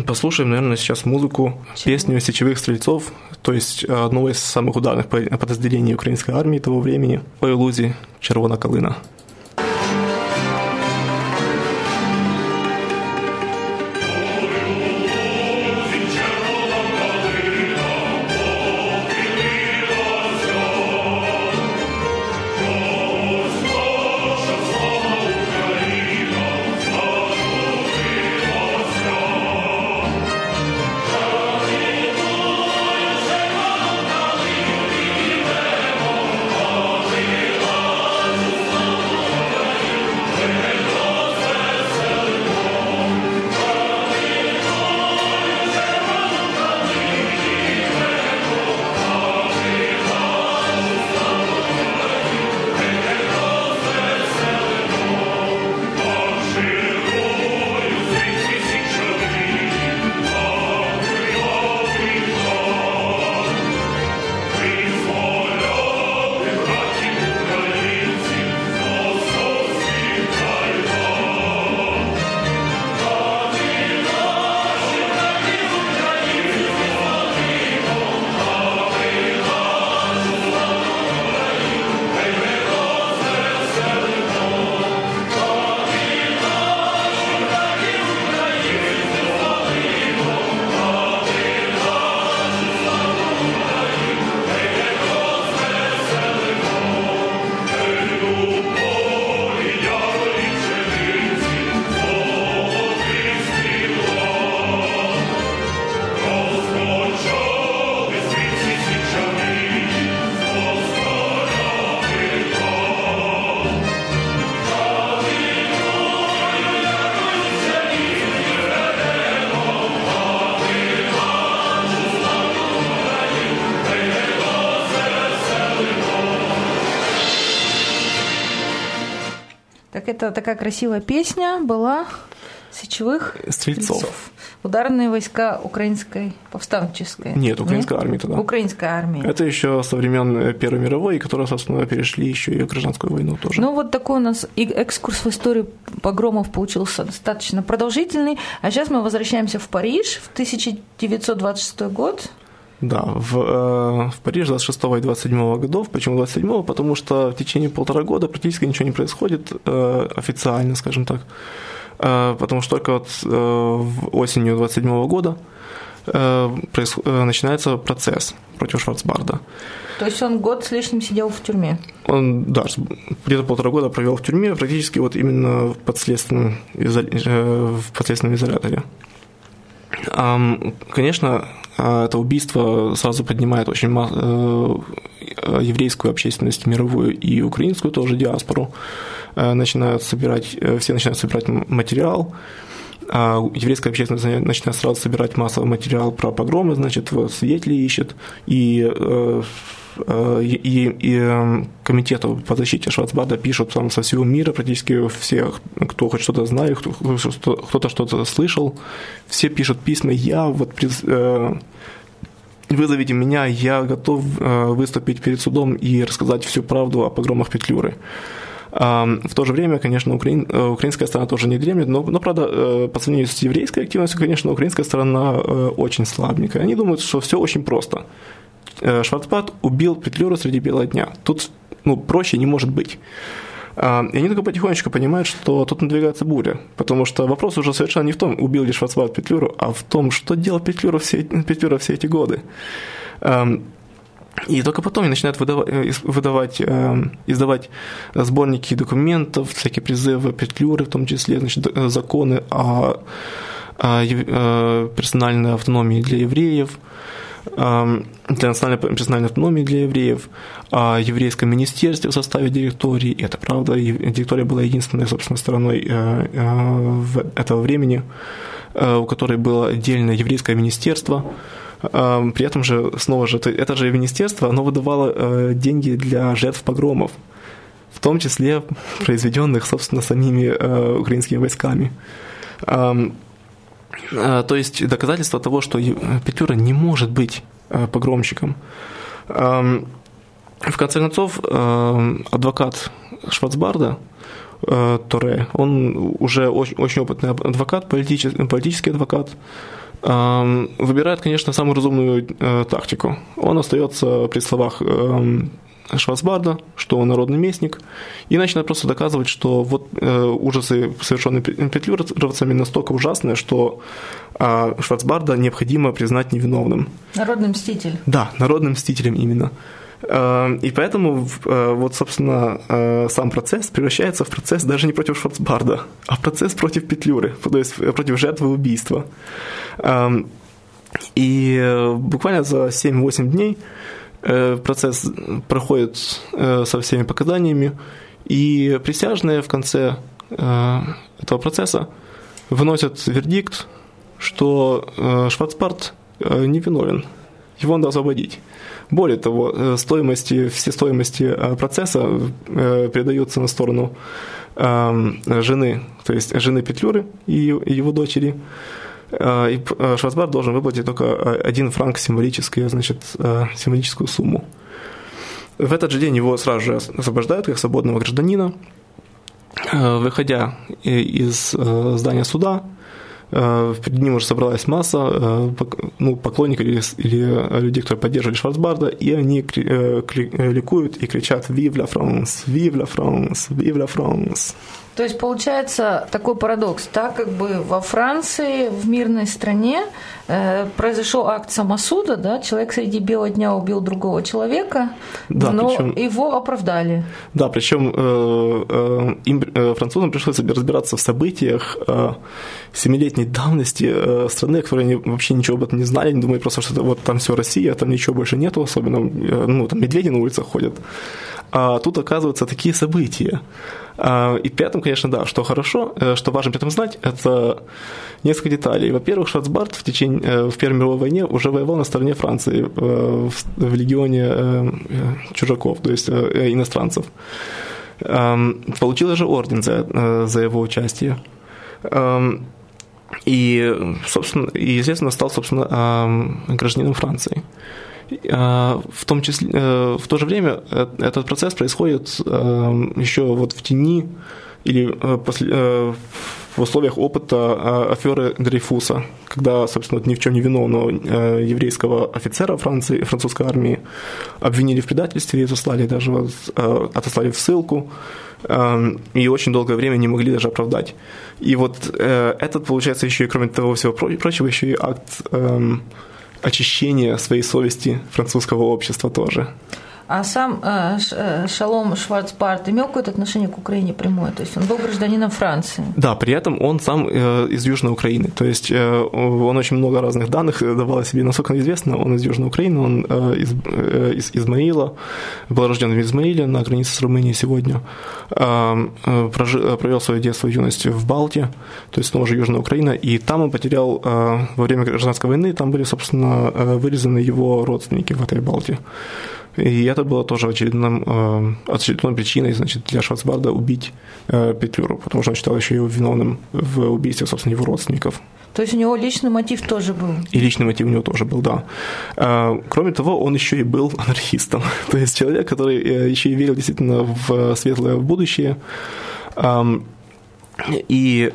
послушаем, наверное, сейчас музыку, Чего? песню сечевых стрельцов, то есть одного из самых ударных подразделений украинской армии того времени, по иллюзии «Червона калина». Это такая красивая песня была сечевых Стрельцов. Ударные войска украинской повстанческой. Нет, украинской армии тогда. Украинской армии. Это еще со времен э, Первой мировой, которые, собственно, перешли еще и в гражданскую войну тоже. Ну, вот такой у нас экскурс в историю погромов получился достаточно продолжительный. А сейчас мы возвращаемся в Париж в 1926 год. Да, в, э, в Париж 26 и 27 годов. Почему 27? Потому что в течение полтора года практически ничего не происходит э, официально, скажем так. Э, потому что только вот э, осенью 27 года э, проис- э, начинается процесс против Шварцбарда. То есть он год с лишним сидел в тюрьме. Он, да, где-то полтора года провел в тюрьме, практически вот именно в подследственном, изо- э, в подследственном изоляторе. Конечно, а, это убийство сразу поднимает очень э, еврейскую общественность, мировую и украинскую тоже диаспору. Э, Начинают собирать, э, все начинают собирать материал. А еврейская общественность начинает сразу собирать массовый материал про погромы, значит, свидетелей ищет, и и, и э, комитету по защите Шварцбарда пишут там со всего мира практически все, кто хоть что-то знает, кто, кто- кто-то что-то слышал, все пишут письма, я вот э, вызовите меня, я готов э, выступить перед судом и рассказать всю правду о погромах Петлюры. А, В то же время, конечно, украин- э, украинская сторона тоже не дремлет, но, но правда, э, по сравнению с еврейской активностью, конечно, украинская сторона э, очень слабенькая. Они думают, что все очень просто. Э, Шварцбард убил Петлюру среди бела дня. Тут ну, проще не может быть. А, И они только потихонечку понимают, что тут надвигается буря. Потому что вопрос уже совершенно не в том, убил ли Шварцбард Петлюру, а в том, что делал Петлюра все, Петлюра все эти годы. И только потом они начинают выдавать, э, ис- выдавать, э, издавать сборники документов, всякие призывы Петлюры, в том числе, значит, э, законы о, э, персональной автономии для евреев, эм, для национальной персональной автономии для евреев, о еврейском министерстве в составе директории. И это правда, директория была единственной, собственно, стороной э, э, этого времени, э, у которой было отдельное еврейское министерство. При этом же, снова же, это- же министерство, оно выдавало деньги для жертв погромов, в том числе произведенных, собственно, самими украинскими войсками. Э, То есть доказательство того, что Петлюра не может быть э, погромщиком. Эм, В конце концов, эм, адвокат Шварцбарда, э, Торе, он уже очень, очень опытный адвокат, политический, политический адвокат, эм, выбирает, конечно, самую разумную тактику. Он остается при словах Шварцбарда, что он народный местник, и начинает просто доказывать, что вот э, ужасы, совершенные Пе- петлюровцами, настолько ужасные, что э, Шварцбарда необходимо признать невиновным. Народный мститель. Да, народным мстителем именно. Э, И поэтому, в- э, вот, собственно, э, сам процесс превращается в процесс даже не против Шварцбарда, а процесс против Петлюры, то есть против жертвы убийства. Эм, И буквально за 7-8 дней процесс проходит э, со всеми показаниями, и присяжные в конце э, этого процесса выносят вердикт, что э, Шварцбард э, невиновен, его надо освободить. Более того, э, стоимости, все стоимости э, процесса э, передаются на сторону э, жены, то есть жены Петлюры и его дочери. Э, И э, Шварцбард должен выплатить только э, один франк символическую, значит, символическую сумму. В этот же день его сразу же освобождают как свободного гражданина. Выходя из здания суда, перед ним уже собралась масса ну, поклонников или, или людей, которые поддерживали Шварцбарда, и они кри- ликуют и кричат «Vive la France! Vive la France! Vive la France!» То есть получается такой парадокс, так как бы во Франции, в мирной стране э, произошел акт самосуда, да, человек среди бела дня убил другого человека, Да, но причем- его оправдали. Да, причем э, э, им, э, французам пришлось разбираться в событиях э, семилетней давности э, страны, которые они вообще ничего об этом не знали, они думали просто, что вот там все Россия, там ничего больше нету, особенно, э, ну, там медведи на улицах ходят. А тут, оказываются, такие события. А, И при этом, конечно, да, что хорошо, э, что важно при этом знать, это несколько деталей. Во-первых, Шварцбард в течение э, в Первой мировой войне уже воевал на стороне Франции э, в, в легионе чужаков, то есть иностранцев. Эм, получил даже орден за, за его участие. Эм, и, собственно, и, естественно, стал, собственно, эм, гражданином Франции. Э, в том числе, э, в то же время э, этот процесс происходит эм, еще вот в тени или после, в условиях опыта аферы Дрейфуса, когда, собственно, ни в чем не виновного еврейского офицера Франции, французской армии обвинили в предательстве и заслали даже, отослали в ссылку, эм, и очень долгое время не могли даже оправдать. И вот этот, получается, еще и кроме того всего прочего, еще и акт очищения своей совести французского общества тоже. А сам э, э, Шалом Шварцбарт имел какое-то отношение к Украине прямое? То есть он был гражданином Франции? Да, при этом он сам э, из Южной Украины. То есть он очень много разных данных давал о себе. Насколько известно, он из Южной Украины, он из, из Измаила, был рожден в Измаиле на границе с Румынией сегодня. Прожил, провел свое детство и юность в Балте, то есть снова же Южная Украина. И там он потерял во время гражданской войны, там были, собственно, вырезаны его родственники в этой Балте. И это было тоже очередным, э, очередной причиной значит, для Шварцбарда убить э, Петлюру, потому что он считал еще его виновным в убийстве, собственно, его родственников. То есть у него личный мотив тоже был? И личный мотив у него тоже был, да. Э, кроме того, он еще и был анархистом. То есть человек, который еще и верил действительно в светлое будущее, эм, и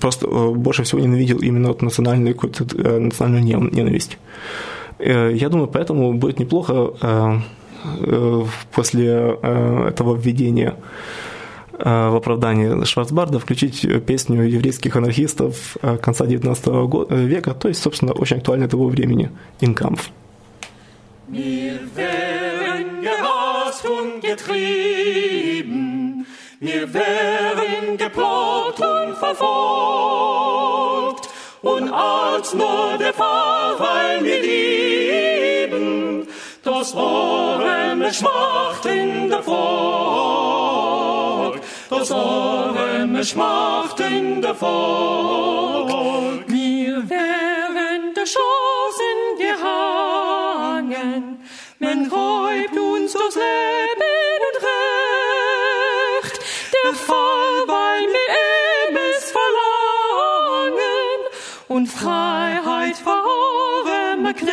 просто больше всего ненавидел именно вот национальную, национальную ненависть. Э, я думаю, поэтому будет неплохо э, э, после этого введения в оправдании Шварцбарда включить песню еврейских анархистов конца XIX века, то есть, собственно, очень актуальной того времени «Инкамф». Wir wären gehasst und getrieben, wir wären geplagt und verfolgt, und als nur der Verfall mir lieben, das Ohren schmacht in der Volk, das Ohren schmacht in der Volk. Wir wären der Chancen gehangen, man räubt uns das Leben und Freiheit eurem Knecht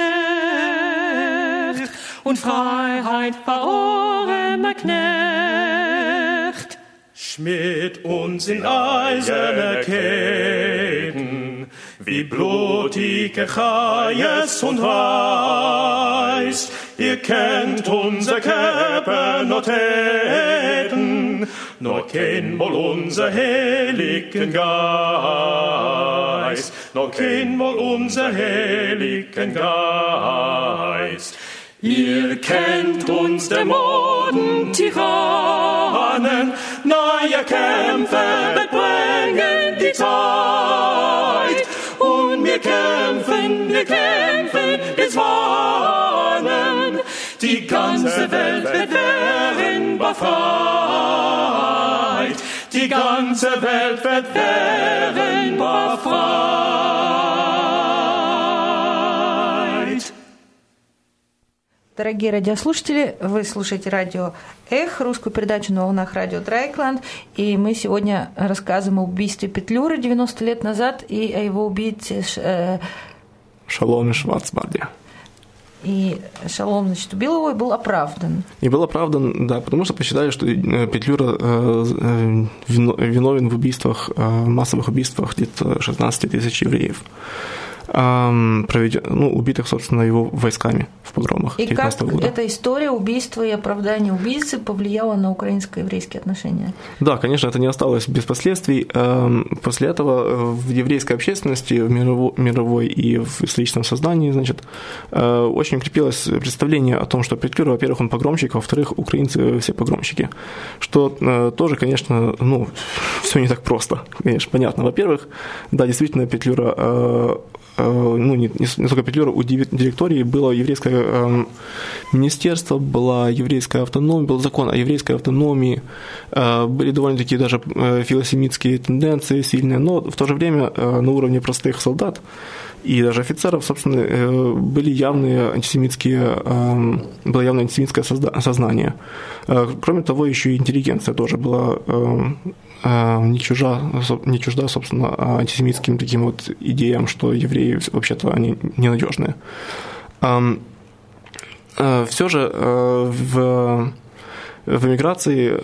und Freiheit eurem Knecht. Schmidt uns in eiserne Ketten, wie blutige Chayes und Weiß. Ihr kennt unser Körper noch Täten, nur kennt wohl unser heiligen Geist, nur kennt wohl unser heiligen Geist. Ihr kennt uns Dämonen, Tyrannen, neue Kämpfe bringen die Zeit. Und wir kämpfen, wir kämpfen bis Wahnen. Die ganze Welt wird werden befreit. Die ganze Welt wird werden befreit. Дорогие радиослушатели, вы слушаете радио «Эх», русскую передачу на волнах радио «Драйкланд», и мы сегодня рассказываем о убийстве Петлюры 90 лет назад и о его убийце э, Шаломе Шварцбарде. И Шалом, значит, убил его и был оправдан. И был оправдан, да, потому что посчитали, что э, Петлюра э, э, виновен в убийствах, массовых убийствах где-то 16 тысяч евреев проведен, ну, убитых, собственно, его войсками в погромах И как года. эта история убийства и оправдания убийцы повлияла на украинско-еврейские отношения? Да, конечно, это не осталось без последствий. После этого в еврейской общественности, в мировой и в личном сознании, значит, очень укрепилось представление о том, что Петлюра, во-первых, он погромщик, во-вторых, украинцы все погромщики. Что тоже, конечно, ну, все не так просто, конечно, понятно. Во-первых, да, действительно, Петлюра Э, ну, не, не столько Петлюра, у директории было еврейское э, министерство, была еврейская автономия, был закон о еврейской автономии, э, были довольно-таки даже э, филосемитские тенденции сильные, но в то же время э, на уровне простых солдат и даже офицеров, собственно, э, были явные антисемитские, эм, было явное антисемитское сознание. Э, кроме того, еще и интеллигенция тоже была эм, э, не чужа, не чужда, собственно, антисемитским таким вот идеям, что евреи вообще-то они ненадежные. Эм, Все же в в эмиграции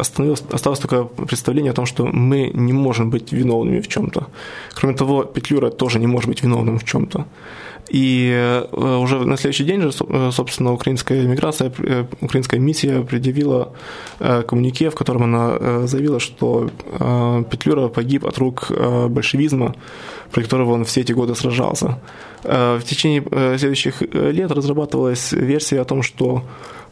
остановилось, осталось такое представление о том, что мы не можем быть виновными в чем-то. Кроме того, Петлюра тоже не может быть виновным в чем-то. И э, уже на следующий день же, э, собственно, украинская миграция, э, украинская миссия предъявила коммунике, в котором она заявила, что Петлюра погиб от рук большевизма, при которого он все эти годы сражался. В течение следующих лет разрабатывалась версия о том, что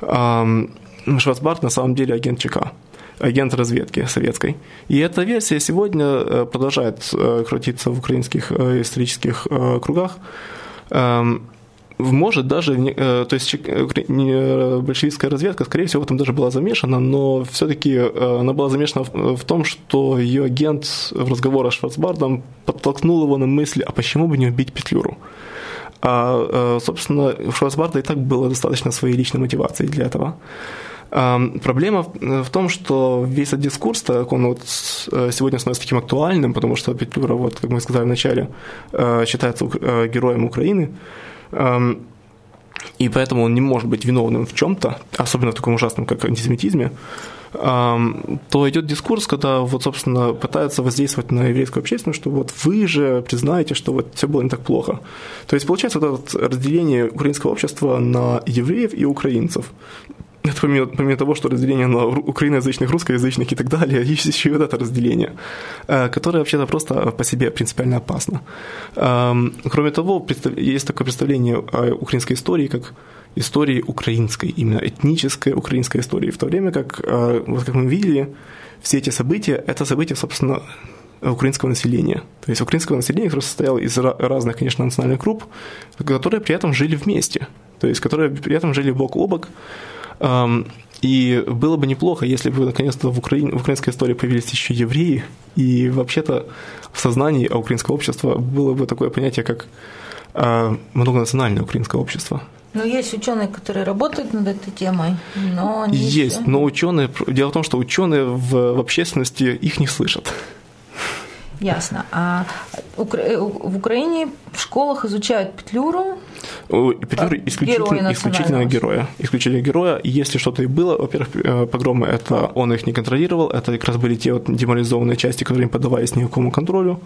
Шварцбарт на самом деле агент ЧК агент разведки советской. И эта версия сегодня продолжает крутиться в украинских исторических кругах. Эм, может даже, э, то есть э, большевистская разведка, скорее всего, в этом даже была замешана, но все-таки э, она была замешана в том, что ее агент в разговоре с Шварцбардом подтолкнул его на мысль, а почему бы не убить Петлюру? А, собственно, у Шварцбарда и так было достаточно своей личной мотивации для этого. Проблема в том, что весь этот дискурс, так он вот сегодня становится таким актуальным, потому что Петлюра, вот, как мы сказали в начале, считается героем Украины, и поэтому он не может быть виновным в чем-то, особенно в таком ужасном, как антисемитизме, то идет дискурс, когда вот, собственно, пытаются воздействовать на еврейскую общественность, что вот вы же признаете, что вот все было не так плохо. То есть получается вот это разделение украинского общества на евреев и украинцев. Это помимо, помимо того, что разделение на украиноязычных, русскоязычных и так далее, есть еще и вот это разделение, э, которое вообще-то просто по себе принципиально опасно. Эм, кроме того, есть такое представление о украинской истории, как истории украинской, именно этнической украинской истории, в то время как, э, вот как мы видели, все эти события – это события, собственно, украинского населения. То есть украинского населения, которое состояло из разных, конечно, национальных групп, которые при этом жили вместе, то есть которые при этом жили бок о бок, и было бы неплохо, если бы наконец-то в, Украине, в украинской истории появились еще евреи, и вообще-то в сознании украинского общества было бы такое понятие, как а, многонациональное украинское общество. Но есть ученые, которые работают над этой темой, но они есть, все... но ученые. Дело в том, что ученые в, в общественности их не слышат. Ясно. А в Украине в школах изучают Петлюру, Петлюра исключительно, исключительно героя. Исключительно героя. Если что-то и было, во-первых, э, погромы, это он их не контролировал, это как раз были те вот деморализованные части, которые не поддавались никакому контролю.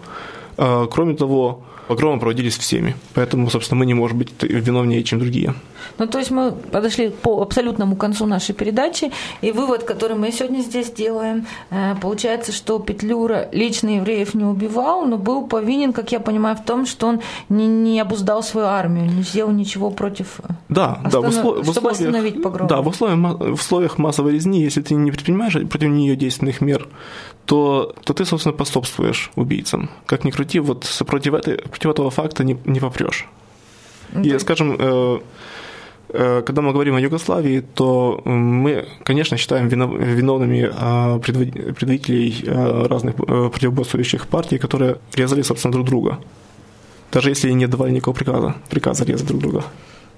А, кроме того, погромы проводились всеми, поэтому, собственно, мы не можем быть виновнее, чем другие. Ну, то есть мы подошли по абсолютному концу нашей передачи, и вывод, который мы сегодня здесь делаем, э, получается, что Петлюра лично евреев не убивал, но был повинен, как я понимаю, в том, что он не, не обуздал свою армию, не сделал ничего против... Э, да, останов... да, в, услов... чтобы условиях... остановить погром. Да, в условиях, в условиях массовой резни, если ты не предпринимаешь против нее действенных мер, то, то ты, собственно, способствуешь убийцам. Как ни крути, вот против, этой, против этого факта не, не попрешь. Okay. И, скажем, э, э, когда мы говорим о Югославии, то мы, конечно, считаем виновными а, предводителей а, разных э, противоборствующих партий, которые резали, собственно, друг друга. Даже если не давали никакого приказа, приказа резать друг друга.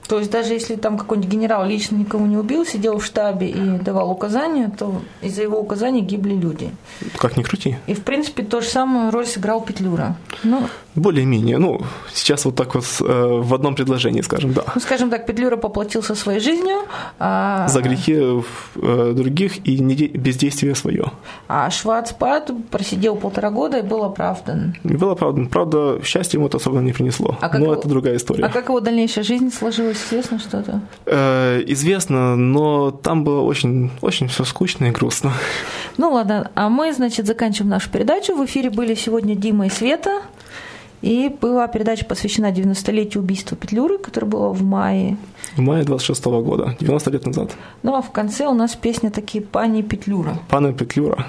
То есть даже если там какой-нибудь генерал лично никого не убил, сидел в штабе и давал указания, то из-за его указаний гибли люди. Как ни крути. И, в принципе, то же самую роль сыграл Петлюра. Ну, Более-менее. Ну, сейчас вот так вот э, в одном предложении, скажем, да. Ну, скажем так, Петлюра поплатился своей жизнью. А... За грехи э, других и не бездействие свое. А Шварцпад просидел полтора года и был оправдан. И был оправдан. Правда, счастье ему это особо не принесло. А Но его... это другая история. А как его дальнейшая жизнь сложилась? Известно что-то? Э, известно, но там было очень, очень все скучно и грустно. Ну ладно, а мы, значит, заканчиваем нашу передачу. В эфире были сегодня Дима и Света. И была передача посвящена 90-летию убийства Петлюры, которое было в мае. В мае 26 -го года, 90 лет назад. Ну а в конце у нас песня такие «Пани Петлюра». «Пани Петлюра».